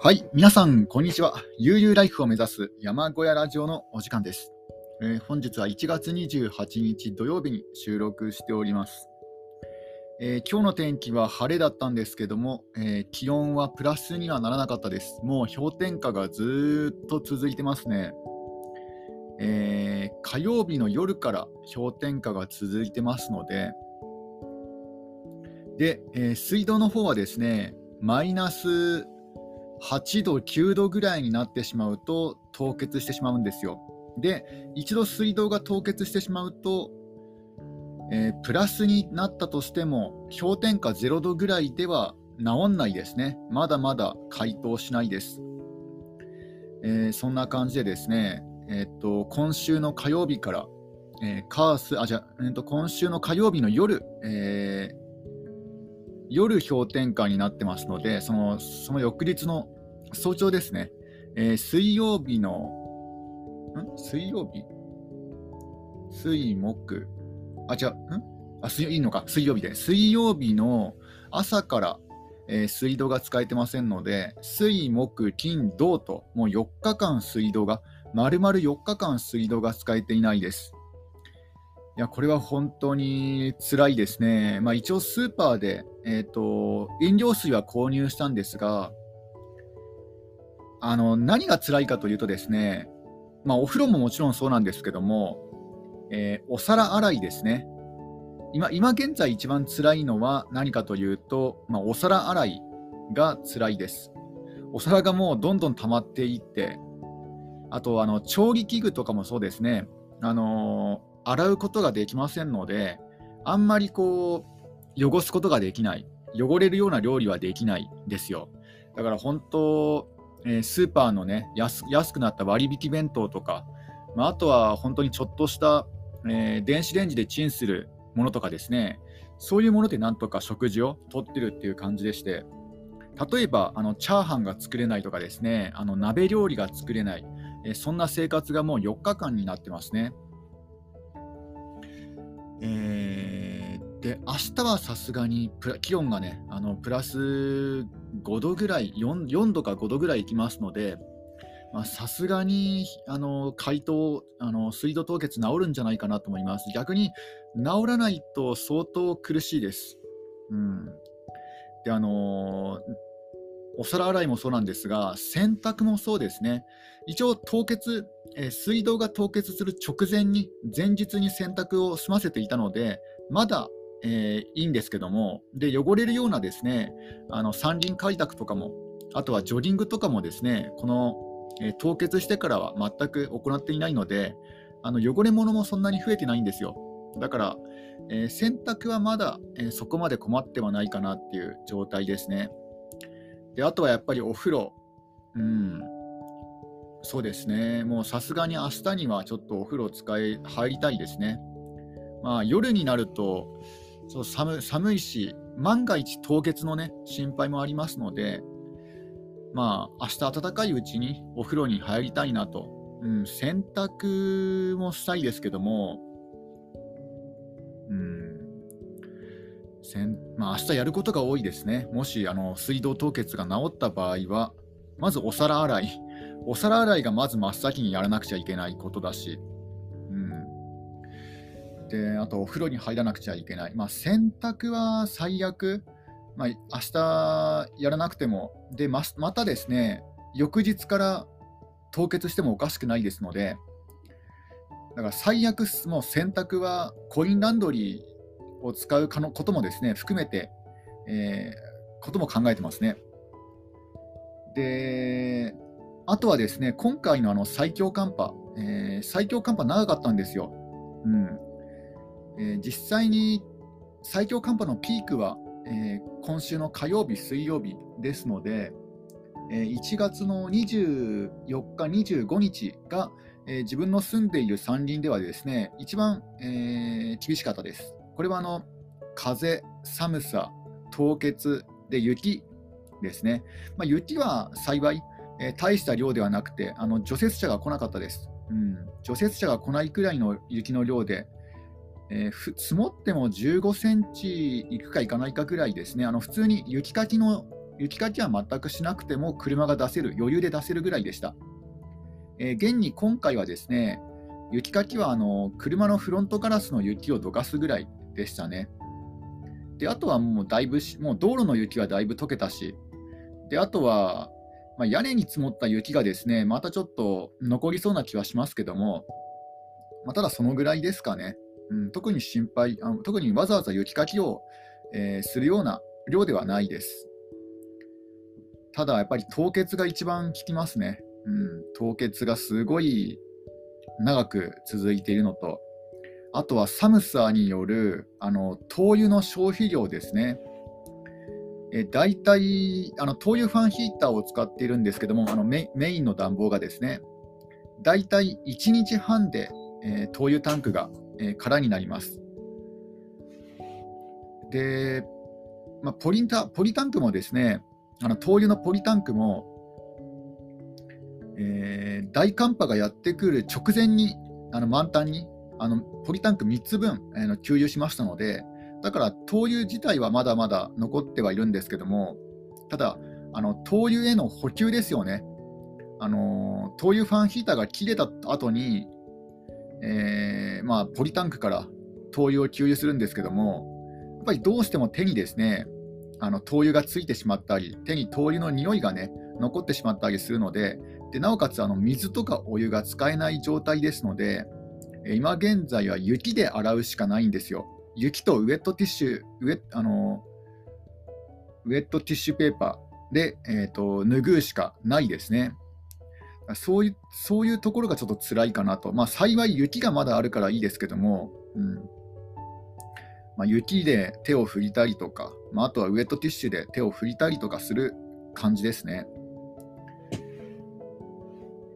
はい、皆さん、こんにちは。悠々ライフを目指す山小屋ラジオのお時間です。えー本日は1月28日土曜日に収録しております。えー今日の天気は晴れだったんですけども、えー気温はプラスにはならなかったです。もう氷点下がずっと続いてますね。えー火曜日の夜から氷点下が続いてますので、で、えー水道の方はですね、マイナス8度、9度ぐらいになってしまうと凍結してしまうんですよ。で、一度水道が凍結してしまうと、えープラスになったとしても、氷点下0度ぐらいでは治んないですね。まだまだ解凍しないです。えーそんな感じでですね、えーっと今週の火曜日から、えーカースあじゃあえーっと今週の火曜日の夜、えー夜氷点下になってますので、そのその翌日の早朝ですね、えー水曜日の、ん？水曜日？水木、あ、違う、ん？あ、水曜いいのか、水曜日で、水曜日の朝から、えー水道が使えてませんので、水木金土と、もう4日間水道が、丸々4日間水道が使えていないです。いや、これは本当に辛いですね。まあ、一応スーパーで、えっ、と、飲料水は購入したんですが、あの、何が辛いかというとですね、まあ、お風呂ももちろんそうなんですけども、えーお皿洗いですね。今、今現在一番辛いのは何かというと、まあ、お皿洗いが辛いです。お皿がもうどんどん溜まっていって、あと、あの、調理器具とかもそうですね。あのー洗うことができませんので、あんまりこう、汚すことができない。汚れるような料理はできないですよ。だから本当、えースーパーのね安、くなった割引弁当とか、まあ、あとは本当にちょっとした、えー電子レンジでチンするものとかですね、そういうものでなんとか食事をとってるっていう感じでして、例えばあのチャーハンが作れないとかですね、あの鍋料理が作れない、えーそんな生活がもう4日間になってますね。えーで明日はさすがにプラ気温がねあのプラス5度ぐらい 4, 4度か5度ぐらいいきますのでまあさすがにあの解凍あの水道凍結治るんじゃないかなと思います。逆に治らないと相当苦しいです、うん、であのお皿洗いもそうなんですが洗濯もそうですね。一応凍結え水道が凍結する直前に前日に洗濯を済ませていたのでまだ、えーいいんですけどもで汚れるようなですねあの山林開拓とかもあとはジョギングとかもですねこの、えー凍結してからは全く行っていないのであの汚れ物もそんなに増えてないんですよ。だから、えー洗濯はまだ、えーそこまで困ってはないかなっていう状態ですね。であとはやっぱりお風呂。うん。そうですね、もうさすがに明日にはちょっとお風呂使い入りたいですね。まあ、夜になるとそう寒寒いし、万が一凍結のね、心配もありますので、まあ、明日暖かいうちにお風呂に入りたいなと。うん、洗濯もしたいですけども、うん、せんまあ、明日やることが多いですね。もしあの水道凍結が治った場合は、まずお皿洗い。お皿洗いがまず真っ先にやらなくちゃいけないことだし、であとお風呂に入らなくちゃいけない、まあ、洗濯は最悪、まあ、明日やらなくても。でままたですね翌日から凍結してもおかしくないですので。だから最悪もう洗濯はコインランドリーを使うかのこともですね含めて、えーことも考えてますね。であとはですね、今回のあの最強寒波、えー最強寒波長かったんですよ。うん。えー実際に最強寒波のピークは、えー今週の火曜日、水曜日ですので、えー1月の24日、25日が、えー自分の住んでいる山林ではですね、一番、えー厳しかったです。これはあの風、寒さ、凍結で雪ですね。まあ、雪は幸い、えー大した量ではなくて、あの除雪車が来なかったです。うん、除雪車が来ないくらいの雪の量で、えー積もっても15センチいくかいかないかぐらいですね、あの普通に雪かきの雪かきは全くしなくても車が出せる、余裕で出せるぐらいでした。えー、現に今回はですね、雪かきはあの車のフロントガラスの雪をどかすぐらいでしたね。で、あとはもうだいぶもう道路の雪はだいぶ溶けたし、で、あとは、まあ、屋根に積もった雪がですね、またちょっと残りそうな気はしますけども、まあ、ただそのぐらいですかね。うん、特に心配あの、特にわざわざ雪かきを、えー、するような量ではないです。ただやっぱり凍結が一番効きますね。うん、凍結がすごい長く続いているのと、あとは寒さによるあの灯油の消費量ですね。え大体あの灯油ファンヒーターを使っているんですけども、あのメインの暖房がですね、大体1日半で、えー、灯油タンクが、え、空になります。で、まあ、ポリタポリタンクもですね、あの灯油のポリタンクも、えー、大寒波がやってくる直前にあの満タンにあのポリタンク3つ分、えー、給油しましたので、だから灯油自体はまだまだ残ってはいるんですけども、ただ、あの灯油への補給ですよね。あの灯油ファンヒーターが切れた後に、えー、まあ、ポリタンクから灯油を給油するんですけども、やっぱりどうしても手にですね、あの灯油がついてしまったり、手に灯油の匂いがね、残ってしまったりするので、でなおかつあの水とかお湯が使えない状態ですので、今現在は雪で洗うしかないんですよ。雪とウェットティッシュ、ウェあのウェットティッシュペーパーで、えーと、拭うしかないですね。そういうそういうところがちょっと辛いかなと。まあ、幸い雪がまだあるからいいですけども、うんまあ、雪で手を振りたりとか、まあ、あとはウェットティッシュで手を振りたりとかする感じですね。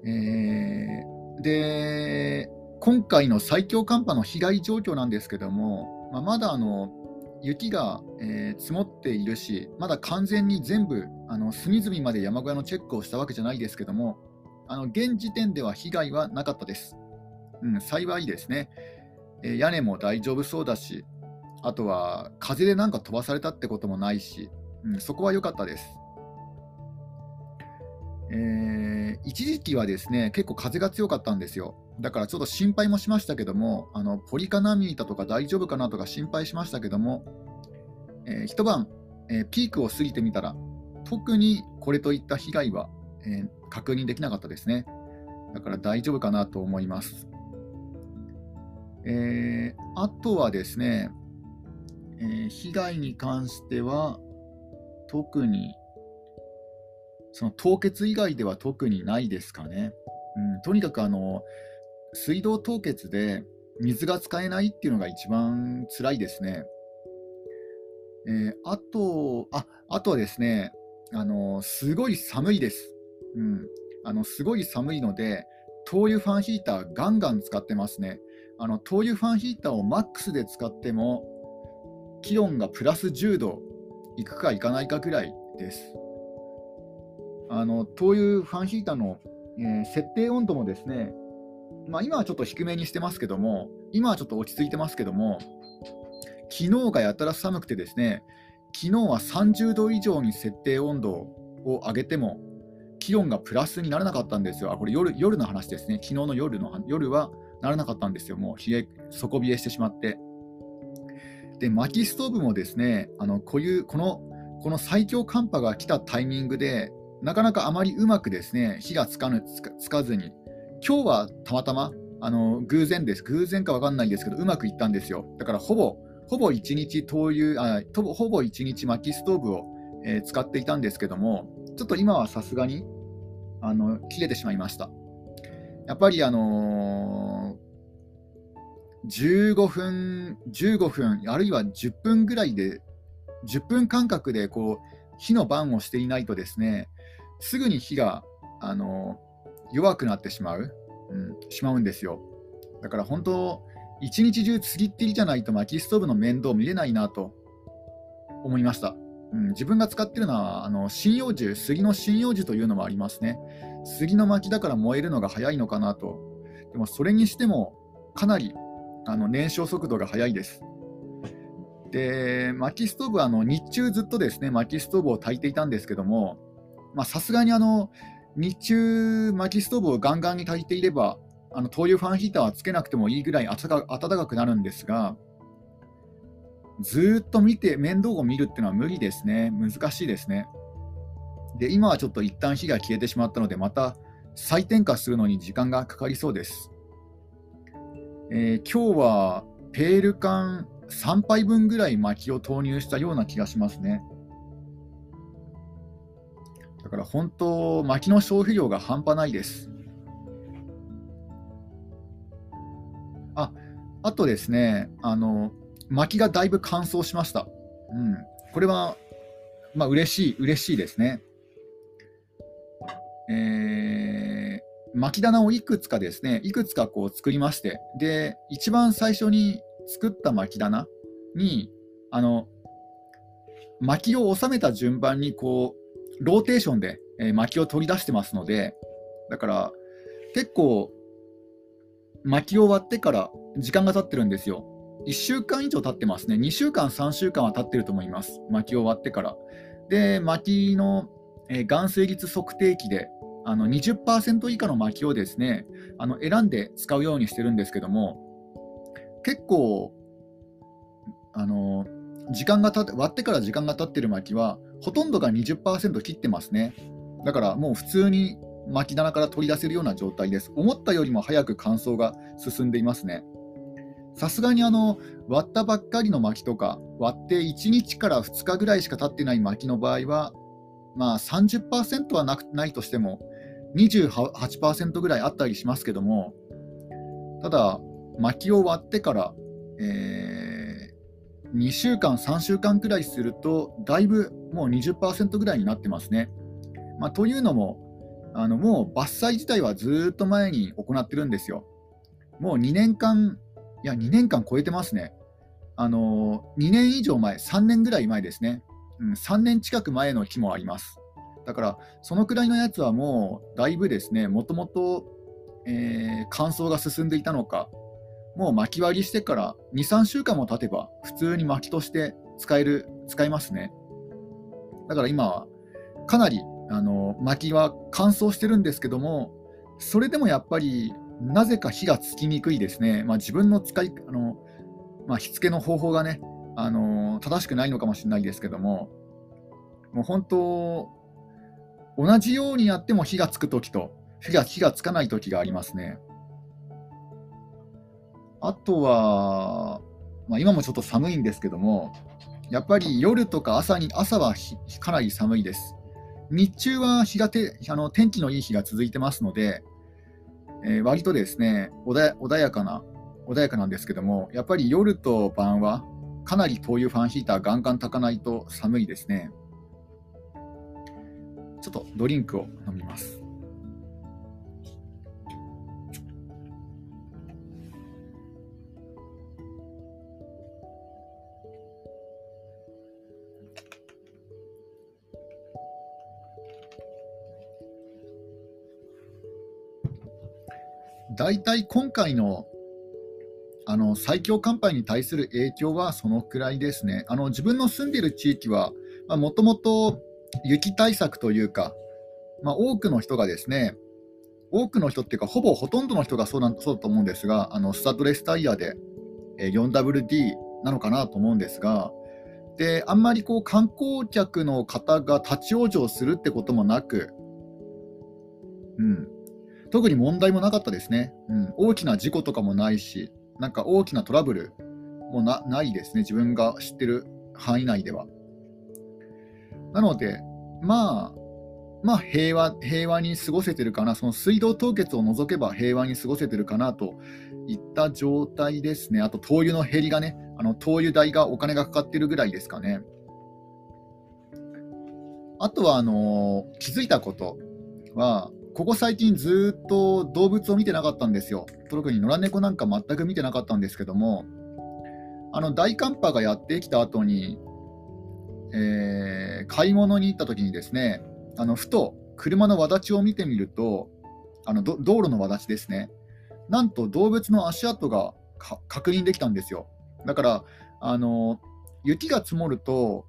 えー、で、今回の最強寒波の被害状況なんですけども、まあ、まだあの雪が、えー、積もっているし、まだ完全に全部あの隅々まで山小屋のチェックをしたわけじゃないですけども、あの現時点では被害はなかったです。うん、幸いですね、えー、屋根も大丈夫そうだし、あとは風でなんか飛ばされたってこともないし、うん、そこは良かったです。えー、一時期はですね結構風が強かったんですよ。だからちょっと心配もしましたけども、あのポリカナミータとか大丈夫かなとか心配しましたけども、えー、一晩、えー、ピークを過ぎてみたら、特にこれといった被害は、えー、確認できなかったですね。だから大丈夫かなと思います。えー、あとはですね、えー、被害に関しては、特にその凍結以外では特にないですかね。うん、とにかくあの水道凍結で水が使えないっていうのが一番辛いですね。えー、あとあ、あとはですね、あのすごい寒いです。うん、あのすごい寒いので、灯油ファンヒーターガンガン使ってますね。あの灯油ファンヒーターをマックスで使っても、気温がプラス10度いくかいかないかくらいです。あの灯油ファンヒーターの、えー、設定温度もですね、まあ、今はちょっと低めにしてますけども、今はちょっと落ち着いてますけども、昨日がやたら寒くてですね、昨日は30度以上に設定温度を上げても、気温がプラスにならなかったんですよ。あこれ夜夜の話ですね。昨日の夜の夜はならなかったんですよ。もう冷え底冷えしてしまって。で、薪ストーブもですね、あのこういうこのこの最強寒波が来たタイミングで、なかなかあまりうまくですね火がつかぬつかずに、今日はたまたまあの偶然です、偶然か分かんないですけど、うまくいったんですよ。だからほぼほぼ1日灯油あほぼ1日薪ストーブを、えー、使っていたんですけども、ちょっと今はさすがにあの切れてしまいました。やっぱりあのー、15分、15分、あるいは10分ぐらいで、10分間隔でこう火の番をしていないとですね、すぐに火が、あの弱くなってしまう、うん、しまうんですよ。だから本当、一日中つぎっきりじゃないと薪ストーブの面倒見れないなと思いました。うん、自分が使ってるのはあの針葉樹、杉の針葉樹というのもありますね。杉の薪だから燃えるのが早いのかなと。でもそれにしてもかなりあの燃焼速度が速いです。で、薪ストーブはあの日中ずっとですね、薪ストーブを焚いていたんですけども、さすがにあの日中、薪ストーブをガンガンに焚いていれば、あの灯油ファンヒーターはつけなくてもいいぐらい暖かくなるんですが、ずっと見て、面倒を見るっていうのは無理ですね、難しいですね。で、今はちょっと一旦火が消えてしまったので、また再点火するのに時間がかかりそうです。えー、今日はペール缶3杯分ぐらい薪を投入したような気がしますね。だから本当、薪の消費量が半端ないです。あ、あとですね、あの、薪がだいぶ乾燥しました。うん。これは、まあ、嬉しい、嬉しいですね。えー、薪棚をいくつかですね、いくつかこう作りまして、で、一番最初に作った薪棚に、あの、薪を収めた順番にこう、ローテーションで、えー、薪を取り出してますので、だから結構、薪を割ってから時間が経ってるんですよ。1週間以上経ってますね。2週間、3週間は経ってると思います。薪を割ってから。で、薪の、えー、含水率測定器であの20%以下の薪をですねあの選んで使うようにしてるんですけども結構あの時間がた割ってから時間が経ってる薪はほとんどが20%切ってますねだからもう普通に薪棚から取り出せるような状態です思ったよりも早く乾燥が進んでいますねさすがにあの割ったばっかりの薪とか割って1日から2日ぐらいしか経ってない薪の場合はまあ30%はなくないとしても28%ぐらいあったりしますけどもただ薪を割ってから、えー、2週間3週間くらいするとだいぶもう20%ぐらいになってますね、まあ、というのもあのもう伐採自体はずっと前に行ってるんですよ。もう2年間いや2年間超えてますね。あの2年以上前3年ぐらい前ですね、うん、3年近く前の木もあります。だから、そのくらいのやつはもう、だいぶですね、もともと、えー、乾燥が進んでいたのか、もう巻き割りしてから2、3週間も経てば、普通に薪として使える、使えますね。だから今は、かなり、あの、薪は乾燥してるんですけども、それでもやっぱり、なぜか火がつきにくいですね。まあ、自分の使い、あの、まあ、火付けの方法がね、あの正しくないのかもしれないですけども、もう本当、同じようにやっても火がつくときと火が火がつかないときがありますね。あとは、まあ、今もちょっと寒いんですけども、やっぱり夜とか朝に朝はかなり寒いです。日中は日がてあの天気のいい日が続いてますので、えー、割とですね穏やかな穏やかなんですけども、やっぱり夜と晩はかなり灯油ファンヒーターガンガン炊かないと寒いですね。ちょっとドリンクを飲みます。大体今回のあの最強寒波に対する影響はそのくらいですね。あの自分の住んでいる地域はもともと雪対策というか、まあ、多くの人がですね、多くの人っていうか、ほぼほとんどの人がそうなんそうだと思うんですが、あのスタッドレスタイヤで、4WD なのかなと思うんですが、であんまりこう観光客の方が立ち往生するってこともなく、うん、特に問題もなかったですね、うん、大きな事故とかもないし、なんか大きなトラブルもないですね、自分が知ってる範囲内では。なので、まあ、まあ平和、平和に過ごせてるかな、その水道凍結を除けば平和に過ごせてるかなといった状態ですね。あと灯油の減りがね、あの灯油代がお金がかかってるぐらいですかね。あとはあの気づいたことは、ここ最近ずっと動物を見てなかったんですよ。特に野良猫なんか全く見てなかったんですけども、あの大寒波がやってきた後に、えー、買い物に行った時にですねあのふと車の轍を見てみるとあの道路の轍ですね。なんと動物の足跡が確認できたんですよ。だからあの雪が積もると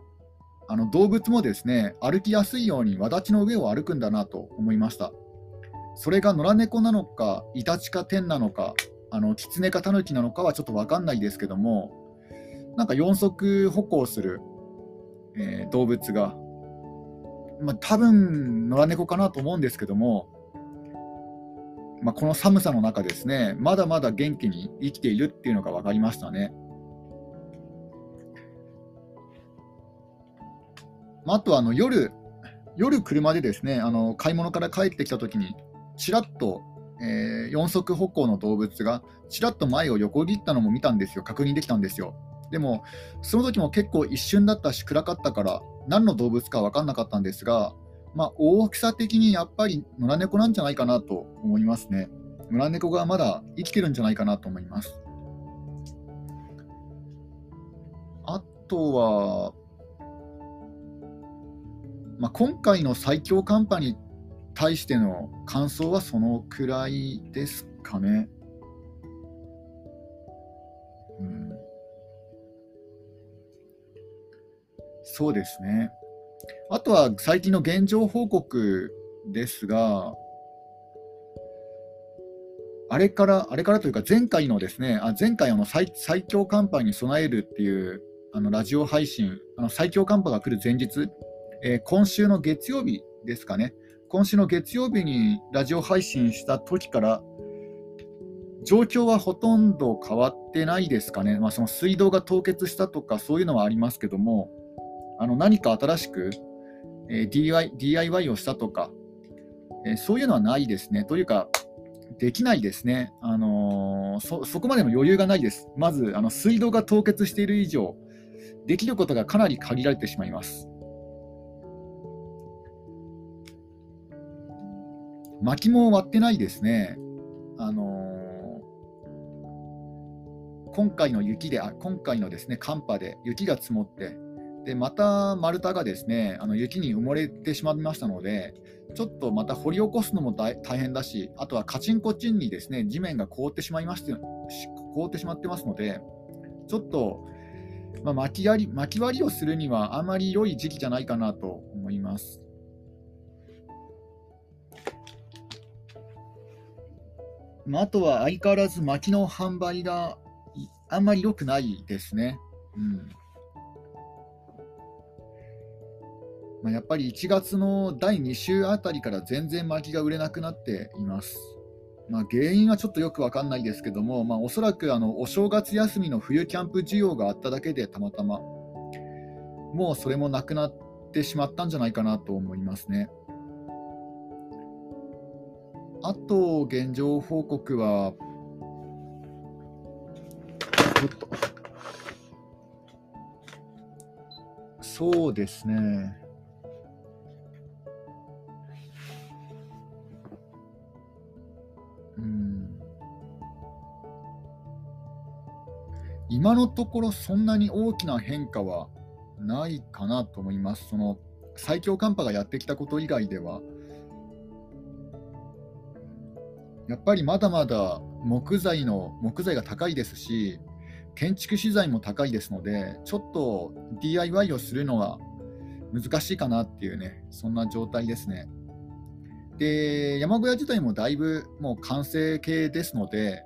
あの動物もですね歩きやすいようにわだちの上を歩くんだなと思いました。それが野良猫なのかイタチかテンなのかあのキツネかタヌキなのかはちょっと分かんないですけどもなんか四足歩行する、えー、動物が、まあ、多分野良猫かなと思うんですけども、まあ、この寒さの中ですねまだまだ元気に生きているっていうのが分かりましたね。まああとはあの夜、夜車でですねあの買い物から帰ってきたときに、ちらっと、えー、四足歩行の動物がちらっと前を横切ったのも見たんですよ、確認できたんですよ。でも、その時も結構一瞬だったし、暗かったから、何の動物か分かんなかったんですが、まあ、大きさ的にやっぱり野良猫なんじゃないかなと思いますね。野良猫がまだ生きてるんじゃないかなと思います。あとは、まあ、今回の最強寒波に対しての感想はそのくらいですかね。うん、そうですね。あとは最近の現状報告ですが、あれから、あれからというか、前回のですね、あ前回あの最最強寒波に備えるっていうあのラジオ配信、あの最強寒波が来る前日えー、今週の月曜日ですかね、今週の月曜日にラジオ配信した時から、状況はほとんど変わってないですかね、まあ、その水道が凍結したとか、そういうのはありますけども、あの何か新しく、え、DIY, をしたとか、え、そういうのはないですね。というか、できないですね。あのー、そそこまでの余裕がないです。まず、あの水道が凍結している以上、できることがかなり限られてしまいます。薪も割ってないですね。あのー、今回の雪で、あ今回のですね寒波で雪が積もって、でまた丸太がですねあの雪に埋もれてしまいましたので、ちょっとまた掘り起こすのも大変だし、あとはカチンコチンにですね地面が凍ってしまいまして凍ってしまってますので、ちょっと、まあ、巻き割り巻き割りをするにはあまり良い時期じゃないかなと思います。まあ、あとは相変わらず薪の販売があんまり良くないですね。うんまあ、やっぱり1月の第2週あたりから全然薪が売れなくなっています。まあ、原因はちょっとよく分かんないですけども、まあ、おそらくあのお正月休みの冬キャンプ需要があっただけでたまたま、もうそれもなくなってしまったんじゃないかなと思いますね。あと、現状報告は、そうですね。うん。今のところそんなに大きな変化はないかなと思います。その最強寒波がやってきたこと以外では。やっぱりまだまだ木材の木材が高いですし、建築資材も高いですので、ちょっと DIY をするのは難しいかなっていうね、そんな状態ですね。で、山小屋自体もだいぶもう完成形ですので、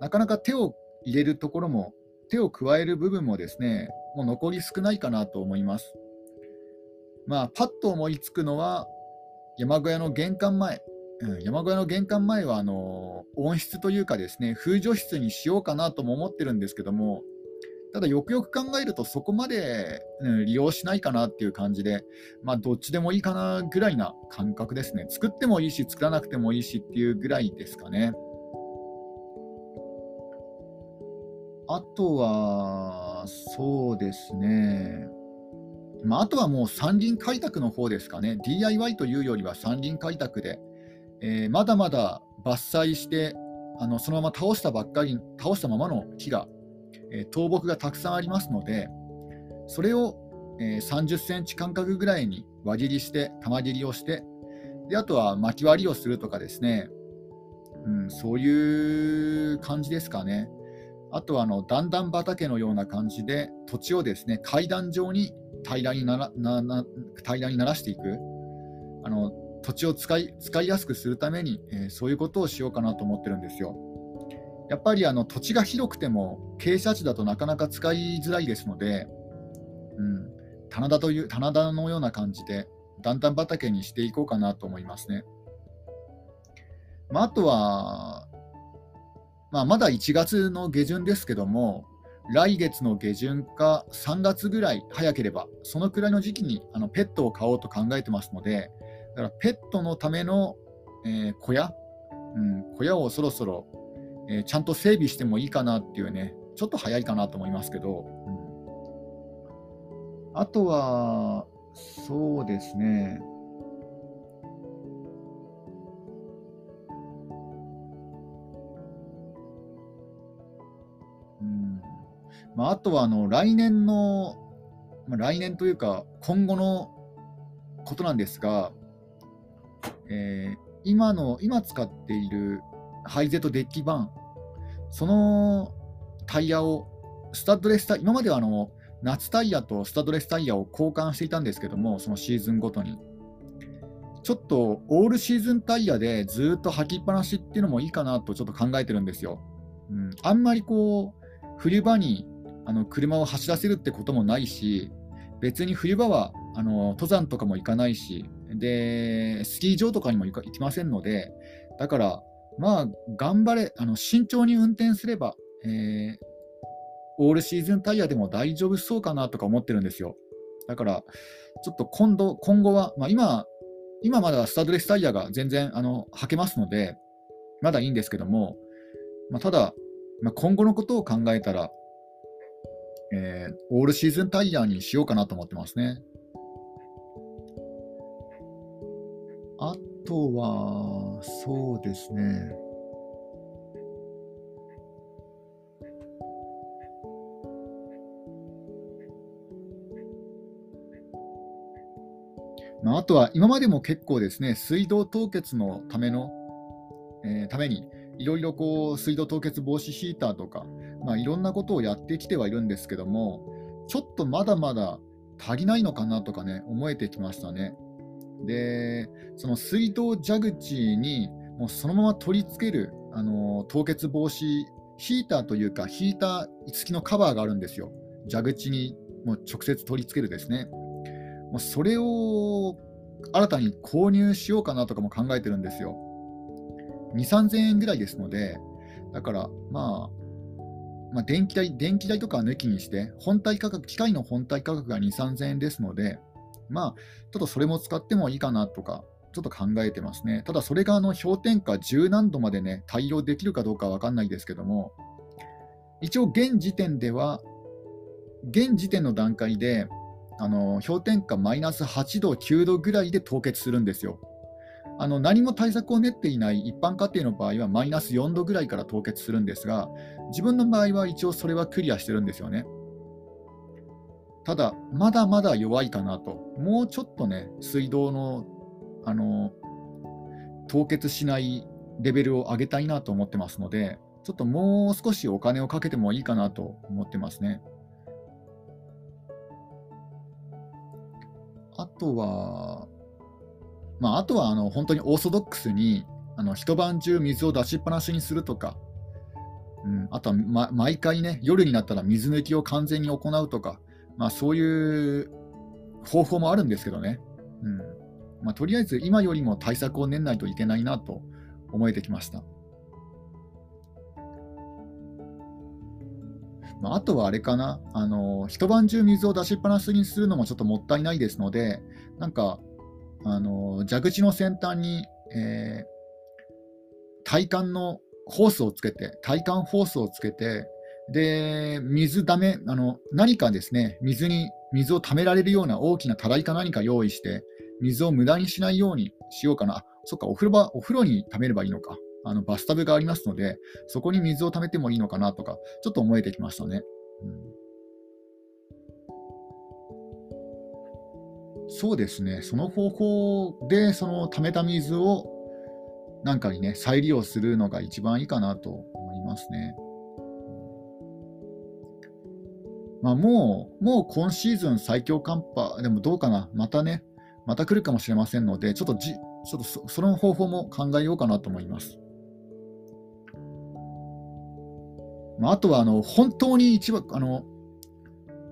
なかなか手を入れるところも、手を加える部分もですね、もう残り少ないかなと思います。まあ、パッと思いつくのは、山小屋の玄関前、うん、山小屋の玄関前はあの温室というかですね風除室にしようかなとも思ってるんですけどもただよくよく考えるとそこまで、うん、利用しないかなっていう感じでまあどっちでもいいかなぐらいな感覚ですね。作ってもいいし作らなくてもいいしっていうぐらいですかね。あとはそうですね。まあ、あとはもう山林開拓の方ですかね、DIY というよりは山林開拓で、えー、まだまだ伐採してあのそのまま倒したばっかり倒したままの木が、えー、倒木がたくさんありますのでそれを、えー、30センチ間隔ぐらいに輪切りして玉切りをしてであとは巻き割りをするとかですね、うん、そういう感じですかね。あとはあの段々畑のような感じで土地をですね階段状に平らにならなな平らにならしていく。あの土地を使い使いやすくするために、えー、そういうことをしようかなと思ってるんですよ。やっぱりあの土地が広くても傾斜地だとなかなか使いづらいですので、うん、棚田という棚田のような感じで段々畑にしていこうかなと思いますね。まあ、あとは、まあ、まだ1月の下旬ですけども、来月の下旬か3月ぐらい早ければ、そのくらいの時期にあのペットを飼おうと考えてますので、だからペットのための、えー、小屋、うん、小屋をそろそろ、えー、ちゃんと整備してもいいかなっていうね、ちょっと早いかなと思いますけど、うん、あとは、そうですね、うん。まあ、あとはあの来年の、まあ、来年というか、今後のことなんですが、えー、今の今使っているハイゼットデッキ版、そのタイヤをスタッドレスタイヤ今まではあの夏タイヤとスタッドレスタイヤを交換していたんですけども、そのシーズンごとに。ちょっとオールシーズンタイヤでずっと履きっぱなしっていうのもいいかなとちょっと考えてるんですよ。うん、あんまりこう、冬場にあの車を走らせるってこともないし、別に冬場はあの登山とかも行かないしで、スキー場とかにも行きませんので、だから、まあ、頑張れ、あの慎重に運転すれば、えー、オールシーズンタイヤでも大丈夫そうかなとか思ってるんですよ。だから、ちょっと今度今後は、まあ、今、今まだスタッドレスタイヤが全然あの履けますので、まだいいんですけども、まあ、ただ、まあ、今後のことを考えたら、えー、オールシーズンタイヤにしようかなと思ってますね。あとは、そうですね。まあ、あとは今までも結構ですね、水道凍結のための、えー、ために、いろいろこう水道凍結防止ヒーターとか、まあ、いろんなことをやってきてはいるんですけども、ちょっとまだまだ足りないのかなとかね、思えてきましたね。で、その水道蛇口にもうそのまま取り付ける、あの凍結防止ヒーターというか、ヒーター付きのカバーがあるんですよ。蛇口にもう直接取り付けるですね。もうそれを新たに購入しようかなとかも考えてるんですよ。2、3000円ぐらいですので、だから、まあ、まあ、電気代、電気代とかは抜きにして、本体価格、機械の本体価格が2、3000円ですので、まあ、ちょっとそれも使ってもいいかなとか、ちょっと考えてますね。ただ、それがあの氷点下10何度までね、対応できるかどうかわかんないですけども、一応、現時点では、現時点の段階で、あの氷点下マイナス8度、9度ぐらいで凍結するんですよ。あの何も対策を練っていない一般家庭の場合はマイナス4度ぐらいから凍結するんですが、自分の場合は一応それはクリアしてるんですよね。ただ、まだまだ弱いかなと。もうちょっとね、水道のあの凍結しないレベルを上げたいなと思ってますので、ちょっともう少しお金をかけてもいいかなと思ってますね。あとは、まあ、あとはあの本当にオーソドックスにあの一晩中水を出しっぱなしにするとか、うん、あとは、ま、毎回ね、夜になったら水抜きを完全に行うとか、まあ、そういう方法もあるんですけどね、うん。まあ、とりあえず今よりも対策を練らないといけないなと思えてきました。まあ、あとはあれかな。あの、一晩中水を出しっぱなしにするのもちょっともったいないですので、なんかあの蛇口の先端に、えー、体幹のホースをつけて、体幹ホースをつけて、で、水だめ、あの、何かですね、水に、水を溜められるような大きなたらいか何か用意して、水を無駄にしないようにしようかな。あ、そっか、お風呂場、お風呂に溜めればいいのか。あの、バスタブがありますので、そこに水を溜めてもいいのかなとか、ちょっと思えてきましたね。うんそうですね、その方法で、その溜めた水をなんかにね、再利用するのが一番いいかなと思いますね。まあ、もう、もう今シーズン最強寒波、でもどうかな、またね、また来るかもしれませんので、ちょっとじちょっとそその方法も考えようかなと思います。まあ、あとはあの本当に一番あの、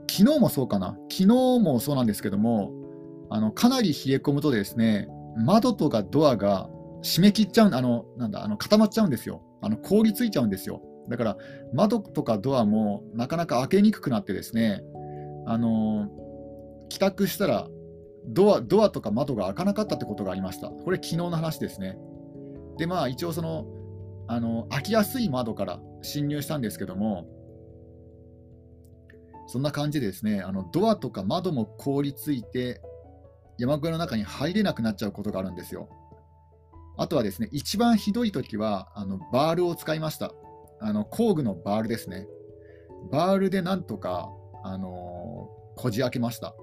昨日もそうかな、昨日もそうなんですけども、あのかなり冷え込むとですね、窓とかドアが閉め切っちゃう、あのなんだあの固まっちゃうんですよ。あの凍りついちゃうんですよ。だから窓とかドアもなかなか開けにくくなってですね、あの帰宅したらドアドアとか窓が開かなかったってことがありました。これ昨日の話ですね。で、まあ一応その、あの開きやすい窓から侵入したんですけども、そんな感じでですね、あのドアとか窓も凍りついて、山小屋の中に入れなくなっちゃうことがあるんですよ。あとはですね、一番ひどい時はあのバールを使いました。あの工具のバールですね。バールでなんとか、あのー、こじ開けました。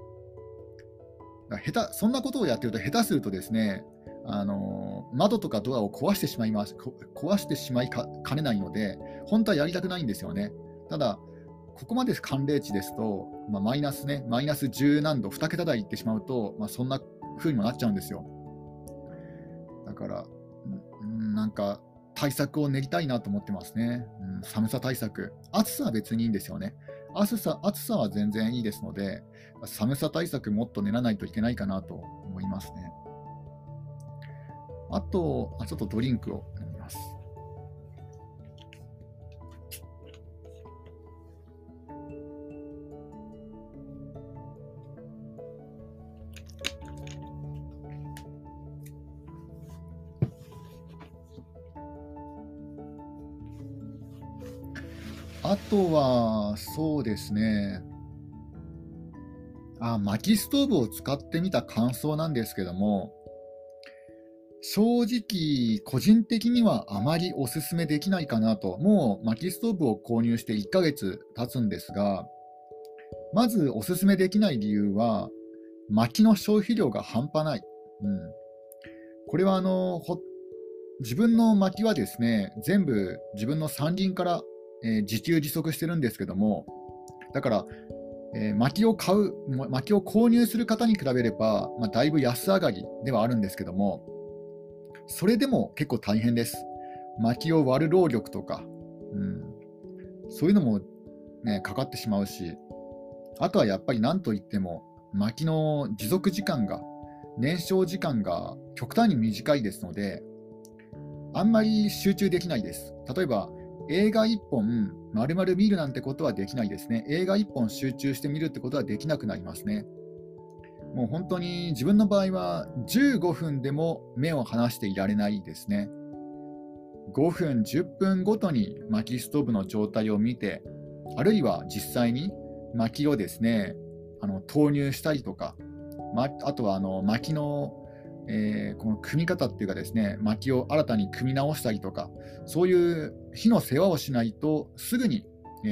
下手そんなことをやってると、下手するとですね、あのー、窓とかドアを壊してしまいます壊してしまいかねないので、本当はやりたくないんですよね。ただ、ここまで寒冷地ですと、まあ、マイナスね、マイナス10何度、2桁台いってしまうと、まあ、そんな風にもなっちゃうんですよ。だから、なんか対策を練りたいなと思ってますね。うん、寒さ対策。暑さは別にいいんですよね。暑さ暑さは全然いいですので、寒さ対策もっと練らないといけないかなと思いますね。あと、あちょっとドリンクを飲みます。とは、そうですね。あ、薪ストーブを使ってみた感想なんですけども、正直、個人的にはあまりお勧めできないかなと、もう薪ストーブを購入して1ヶ月経つんですが、まずお勧めできない理由は、薪の消費量が半端ない。うん、これはあの自分の薪はですね、全部自分の山林からえー、自給自足してるんですけども、だから、えー、薪を買う、薪を購入する方に比べれば、まあ、だいぶ安上がりではあるんですけども、それでも結構大変です。薪を割る労力とか、うん、そういうのも、ね、かかってしまうし、あとはやっぱり何といっても、薪の持続時間が、燃焼時間が極端に短いですので、あんまり集中できないです。例えば、映画1本丸々見るなんてことはできないですね。映画1本集中して見るってことはできなくなりますね。もう本当に自分の場合は15分でも目を離していられないですね。5分、10分ごとに薪ストーブの状態を見て、あるいは実際に薪をですね、あの投入したりとか、ま、あとはあの薪のえー、この組み方っていうかですね、薪を新たに組み直したりとか、そういう火の世話をしないと、すぐに、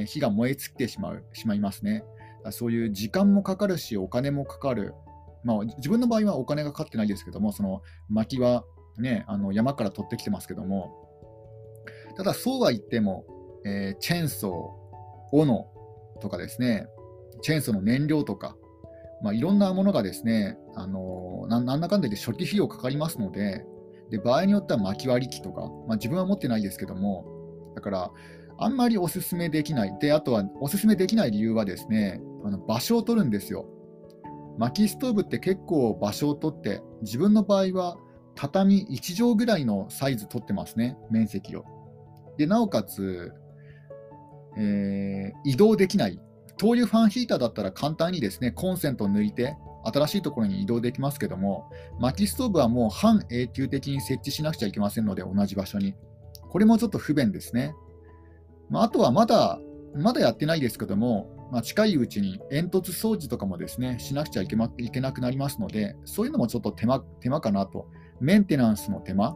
火が燃え尽きてしまうしまいますね。そういう時間もかかるし、お金もかかる。まあ、自分の場合はお金がかかってないですけども、その薪は、ね、あの山から取ってきてますけども、ただそうは言っても、えー、チェーンソー、斧とかですね、チェーンソーの燃料とか、まあ、いろんなものがですね、あのなんだかんだで初期費用かかりますので、で場合によっては巻き割り機とか、まあ、自分は持ってないですけども、だから、あんまりお勧めできない。で、あとはお勧めできない理由はですね、あの場所を取るんですよ。薪ストーブって結構場所を取って、自分の場合は畳1畳ぐらいのサイズ取ってますね、面積を。で、なおかつ、えー、移動できない。灯油ファンヒーターだったら簡単にですね、コンセントを抜いて、新しいところに移動できますけども、薪ストーブはもう半永久的に設置しなくちゃいけませんので、同じ場所に。これもちょっと不便ですね。まあ、あとはまだ、まだやってないですけども、まあ、近いうちに煙突掃除とかもですね、しなくちゃいけ,、ま、いけなくなりますので、そういうのもちょっと手間手間かなと。メンテナンスの手間、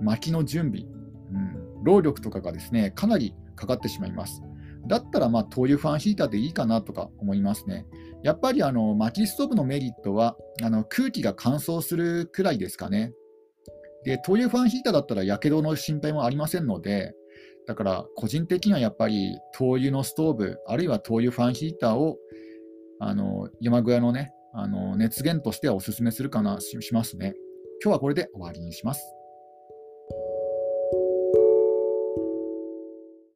薪の準備、うん、労力とかがですね、かなりかかってしまいます。だったら、まあ、灯油ファンヒーターでいいかなとか思いますね。やっぱりあの薪ストーブのメリットはあの空気が乾燥するくらいですかね。で、灯油ファンヒーターだったらやけどの心配もありませんので、だから個人的にはやっぱり灯油のストーブ、あるいは灯油ファンヒーターをあの山小屋のね、あの熱源としてはお勧めするかなしますね。今日はこれで終わりにします。